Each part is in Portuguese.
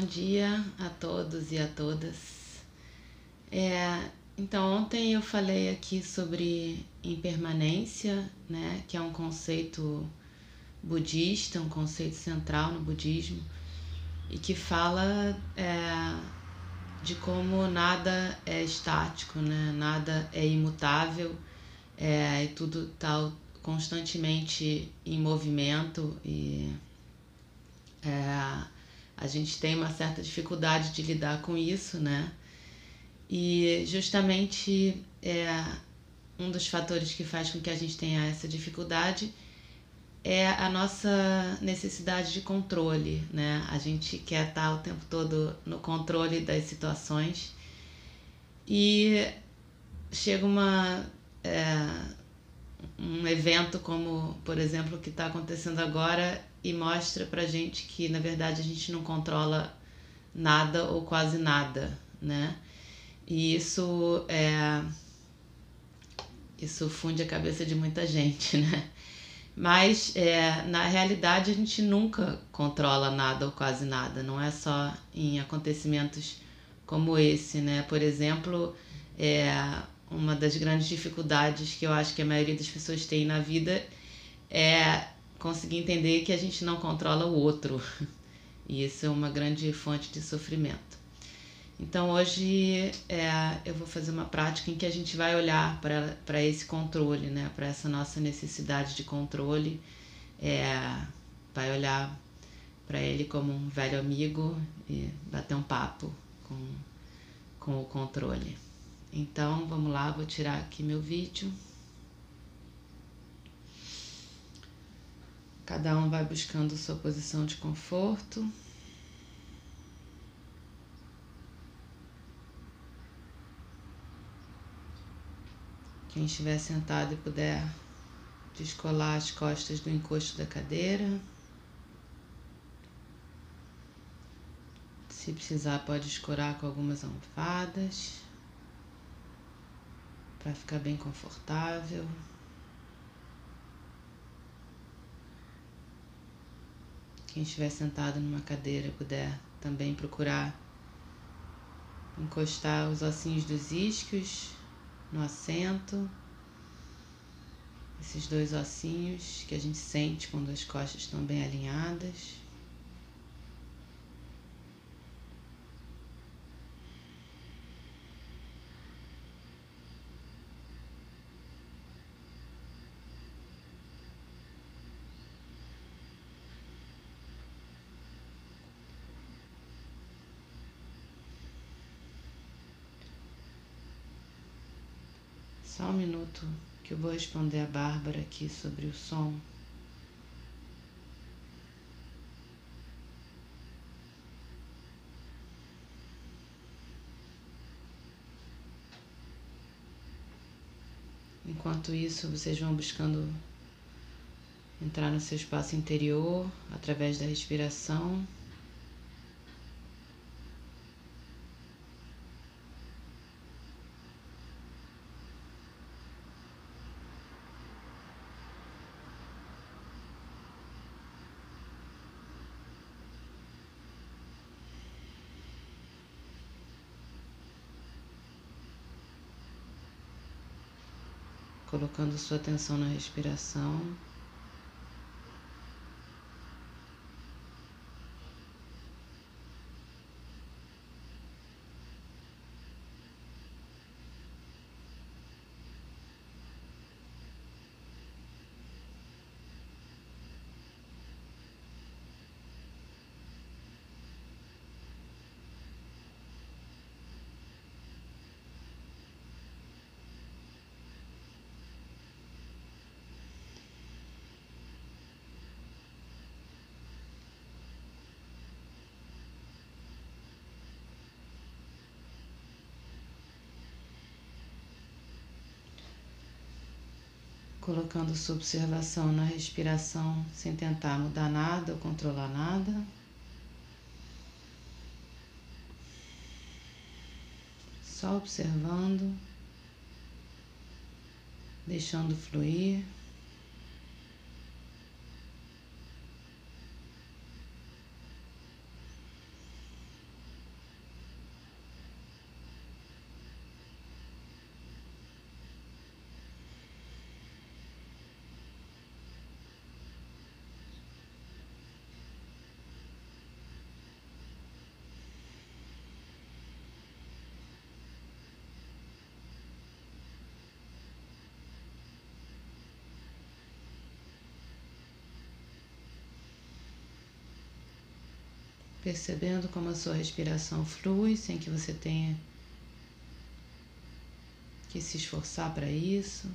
Bom, dia a todos e a todas. É, então, ontem eu falei aqui sobre impermanência, né, que é um conceito budista, um conceito central no budismo, e que fala é, de como nada é estático, né, nada é imutável, é, e tudo está constantemente em movimento e é, a gente tem uma certa dificuldade de lidar com isso, né? E justamente é, um dos fatores que faz com que a gente tenha essa dificuldade é a nossa necessidade de controle, né? A gente quer estar o tempo todo no controle das situações e chega uma é, um evento como, por exemplo, o que está acontecendo agora e mostra pra gente que na verdade a gente não controla nada ou quase nada, né? E isso é isso funde a cabeça de muita gente, né? Mas é, na realidade a gente nunca controla nada ou quase nada, não é só em acontecimentos como esse, né? Por exemplo, é, uma das grandes dificuldades que eu acho que a maioria das pessoas tem na vida é conseguir entender que a gente não controla o outro. E isso é uma grande fonte de sofrimento. Então hoje é, eu vou fazer uma prática em que a gente vai olhar para esse controle, né? para essa nossa necessidade de controle, é, vai olhar para ele como um velho amigo e bater um papo com, com o controle. Então vamos lá, vou tirar aqui meu vídeo. Cada um vai buscando sua posição de conforto. Quem estiver sentado e puder descolar as costas do encosto da cadeira. Se precisar, pode escorar com algumas almofadas para ficar bem confortável. Quem estiver sentado numa cadeira puder também procurar encostar os ossinhos dos isquios no assento. Esses dois ossinhos que a gente sente quando as costas estão bem alinhadas. Só um minuto que eu vou responder a Bárbara aqui sobre o som. Enquanto isso, vocês vão buscando entrar no seu espaço interior através da respiração. Colocando sua atenção na respiração. Colocando sua observação na respiração sem tentar mudar nada ou controlar nada. Só observando, deixando fluir. Percebendo como a sua respiração flui sem que você tenha que se esforçar para isso.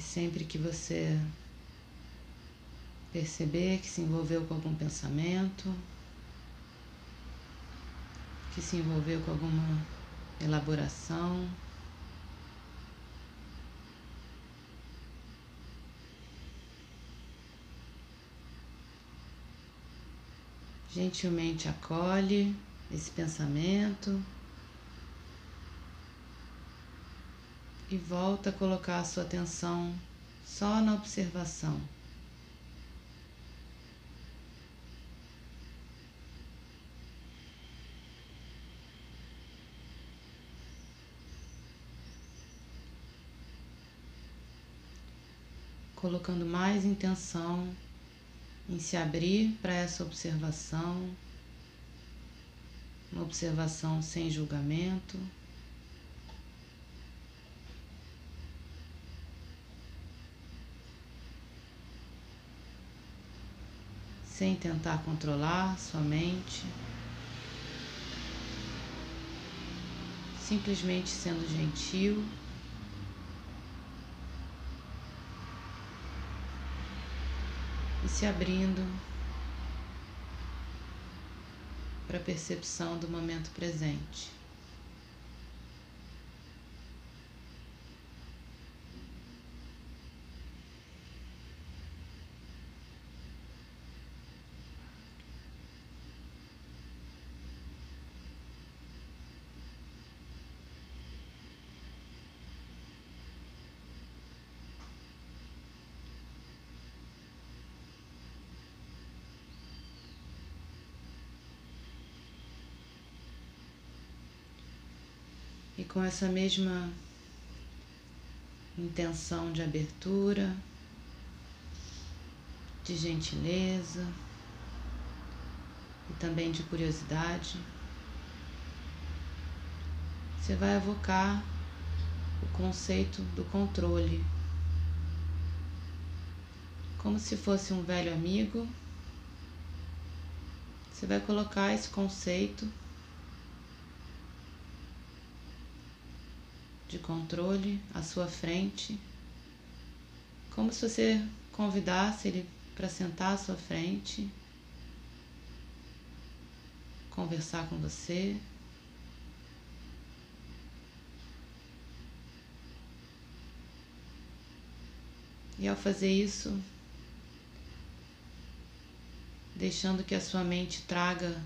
E sempre que você perceber que se envolveu com algum pensamento, que se envolveu com alguma elaboração, gentilmente acolhe esse pensamento. E volta a colocar a sua atenção só na observação. Colocando mais intenção em se abrir para essa observação, uma observação sem julgamento. Sem tentar controlar sua mente, simplesmente sendo gentil. E se abrindo para a percepção do momento presente. E com essa mesma intenção de abertura, de gentileza e também de curiosidade, você vai evocar o conceito do controle, como se fosse um velho amigo. Você vai colocar esse conceito de controle à sua frente, como se você convidasse ele para sentar à sua frente, conversar com você. E ao fazer isso, deixando que a sua mente traga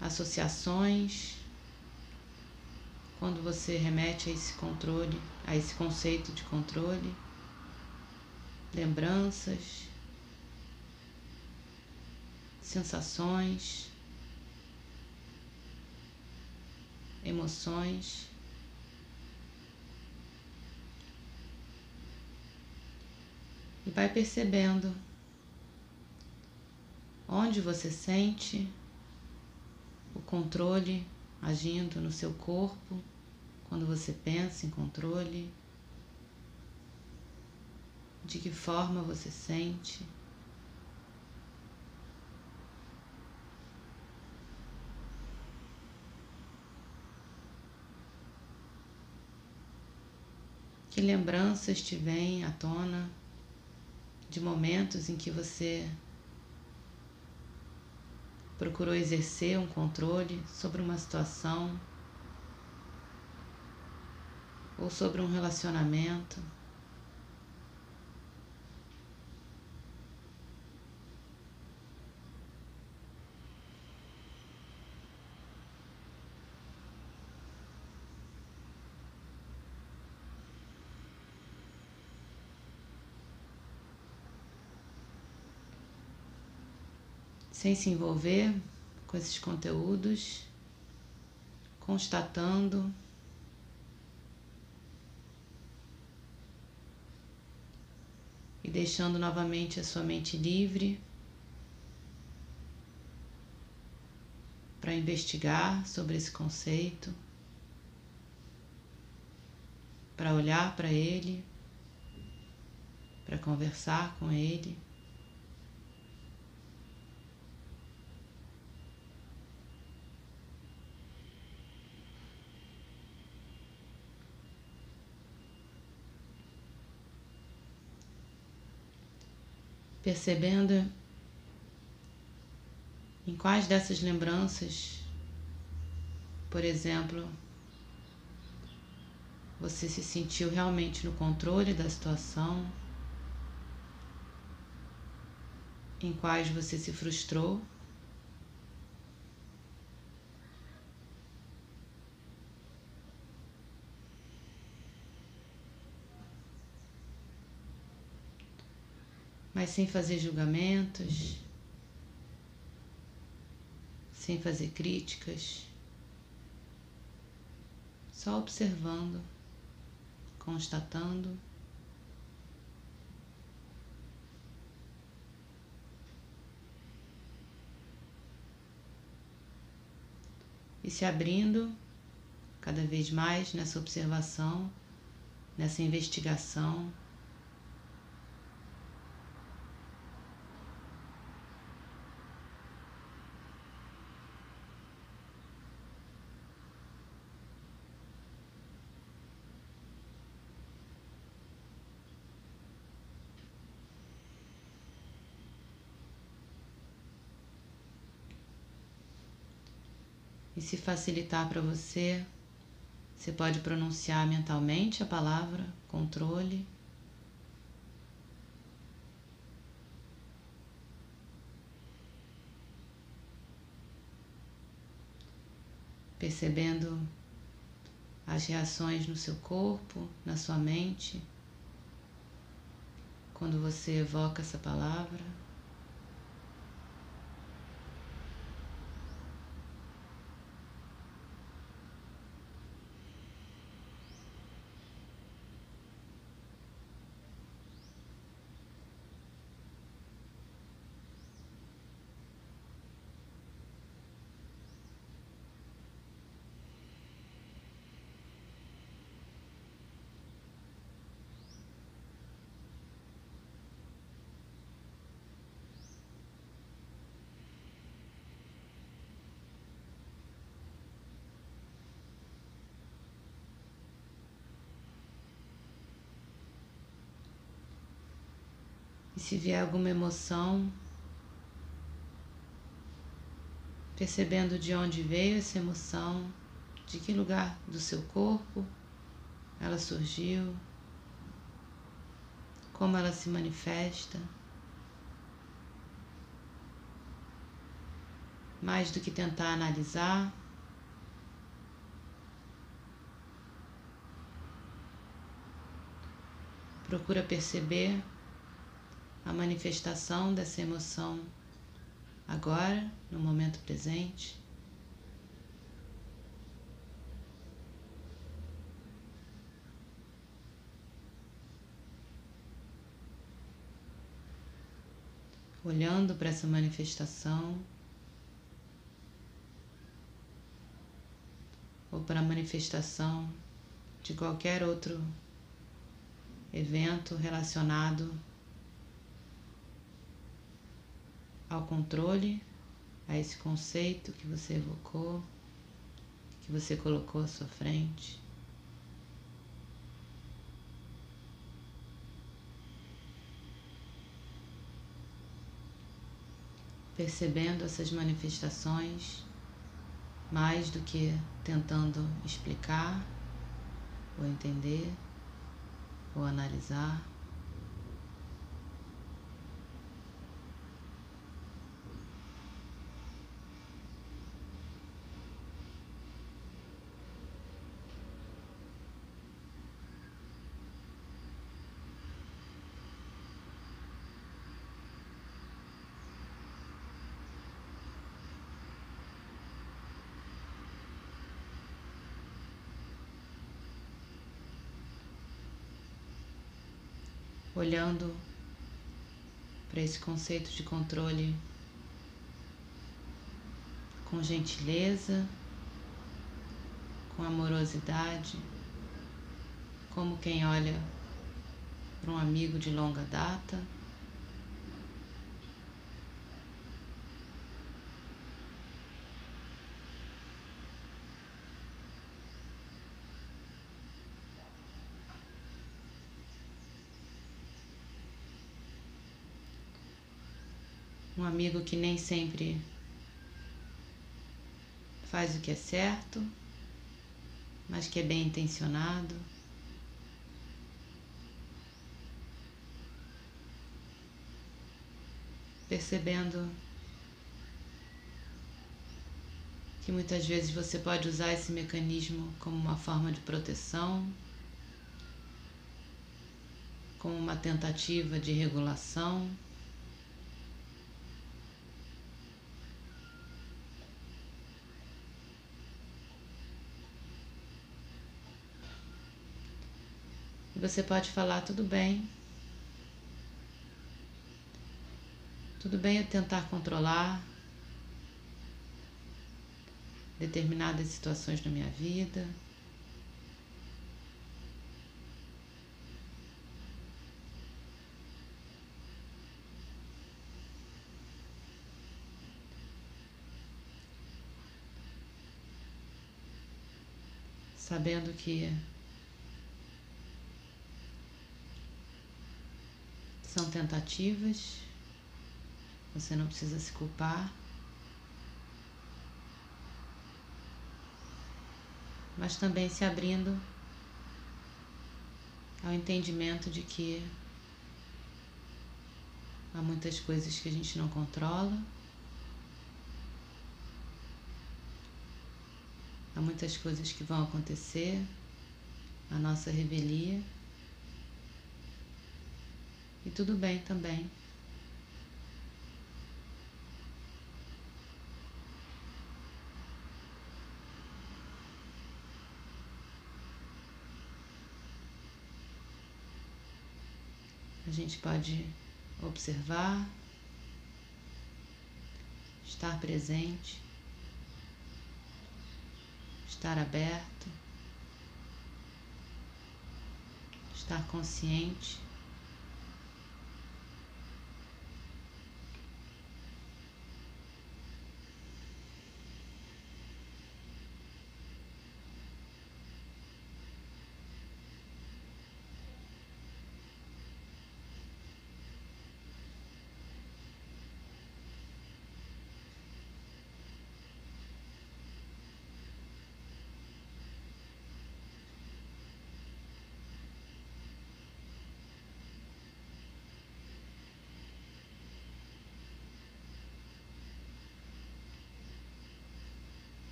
associações, quando você remete a esse controle, a esse conceito de controle, lembranças, sensações, emoções. E vai percebendo onde você sente o controle agindo no seu corpo quando você pensa em controle, de que forma você sente. Que lembranças te vêm à tona de momentos em que você procurou exercer um controle sobre uma situação ou sobre um relacionamento. sem se envolver com esses conteúdos, constatando deixando novamente a sua mente livre para investigar sobre esse conceito, para olhar para ele, para conversar com ele. Percebendo em quais dessas lembranças, por exemplo, você se sentiu realmente no controle da situação, em quais você se frustrou. Mas sem fazer julgamentos, sem fazer críticas, só observando, constatando. E se abrindo cada vez mais nessa observação, nessa investigação. Se facilitar para você, você pode pronunciar mentalmente a palavra controle. Percebendo as reações no seu corpo, na sua mente, quando você evoca essa palavra. Se vier alguma emoção, percebendo de onde veio essa emoção, de que lugar do seu corpo ela surgiu, como ela se manifesta. Mais do que tentar analisar, procura perceber a manifestação dessa emoção agora, no momento presente. Olhando para essa manifestação, ou para a manifestação de qualquer outro evento relacionado ao controle, a esse conceito que você evocou, que você colocou à sua frente. Percebendo essas manifestações, mais do que tentando explicar ou entender ou analisar. Olhando para esse conceito de controle com gentileza, com amorosidade, como quem olha para um amigo de longa data. um amigo que nem sempre faz o que é certo, mas que é bem intencionado. Percebendo que muitas vezes você pode usar esse mecanismo como uma forma de proteção, como uma tentativa de regulação. Você pode falar: tudo bem. Tudo bem eu tentar controlar determinadas situações na minha vida. Sabendo que São tentativas, você não precisa se culpar. Mas também se abrindo ao entendimento de que há muitas coisas que a gente não controla, há muitas coisas que vão acontecer, a nossa revelia. E tudo bem também. A gente pode observar, estar presente, estar aberto, estar consciente.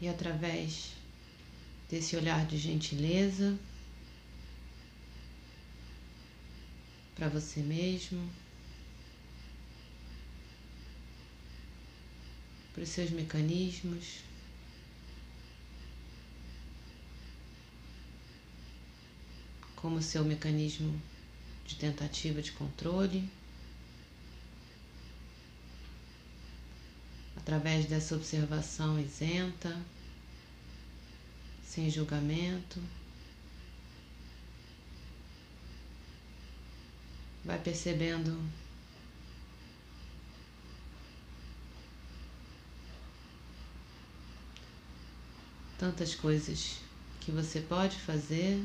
E através desse olhar de gentileza para você mesmo, para os seus mecanismos. Como seu mecanismo de tentativa de controle. Através dessa observação isenta, sem julgamento, vai percebendo tantas coisas que você pode fazer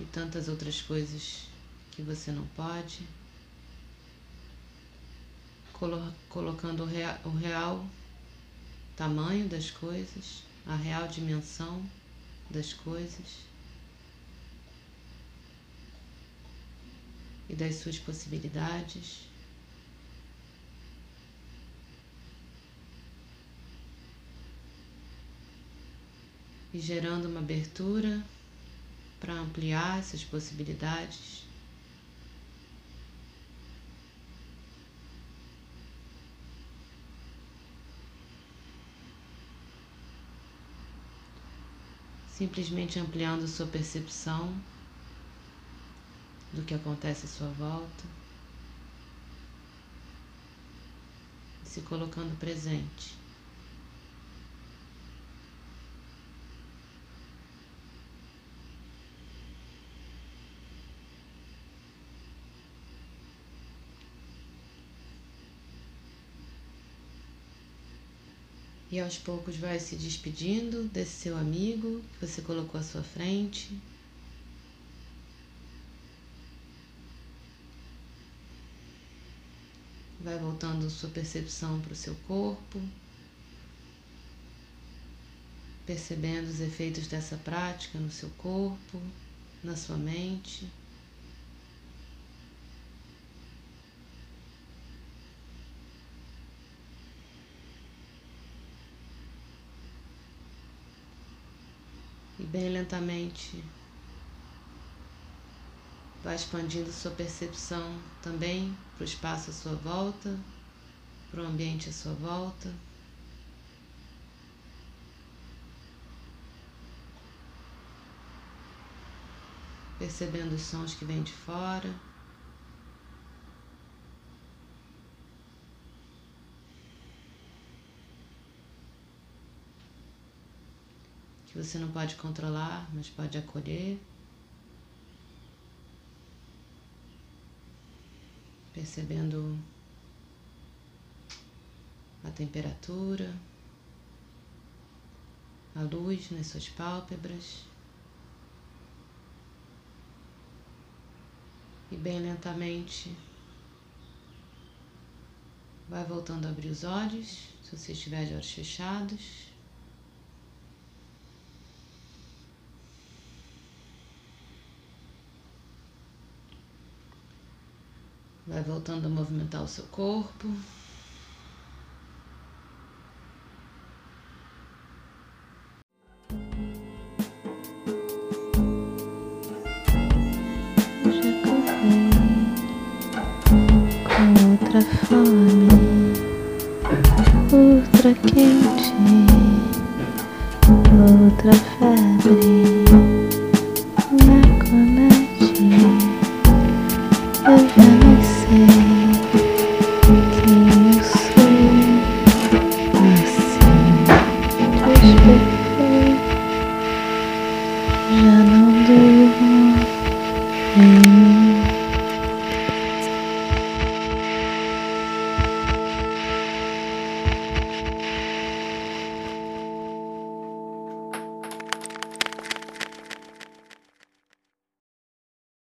e tantas outras coisas que você não pode, colo colocando o real, o real tamanho das coisas, a real dimensão das coisas e das suas possibilidades. E gerando uma abertura para ampliar essas possibilidades. Simplesmente ampliando sua percepção do que acontece à sua volta, se colocando presente. E aos poucos vai se despedindo desse seu amigo que você colocou à sua frente. Vai voltando sua percepção para o seu corpo, percebendo os efeitos dessa prática no seu corpo, na sua mente. Bem lentamente Vai expandindo sua percepção também para o espaço à sua volta, para o ambiente à sua volta. Percebendo os sons que vêm de fora. Que você não pode controlar, mas pode acolher. percebendo a temperatura, a luz nas suas pálpebras. E bem lentamente vai voltando a abrir os olhos, se você estiver de olhos fechados. Vai voltando a movimentar o seu corpo. Outra fome, outra quente,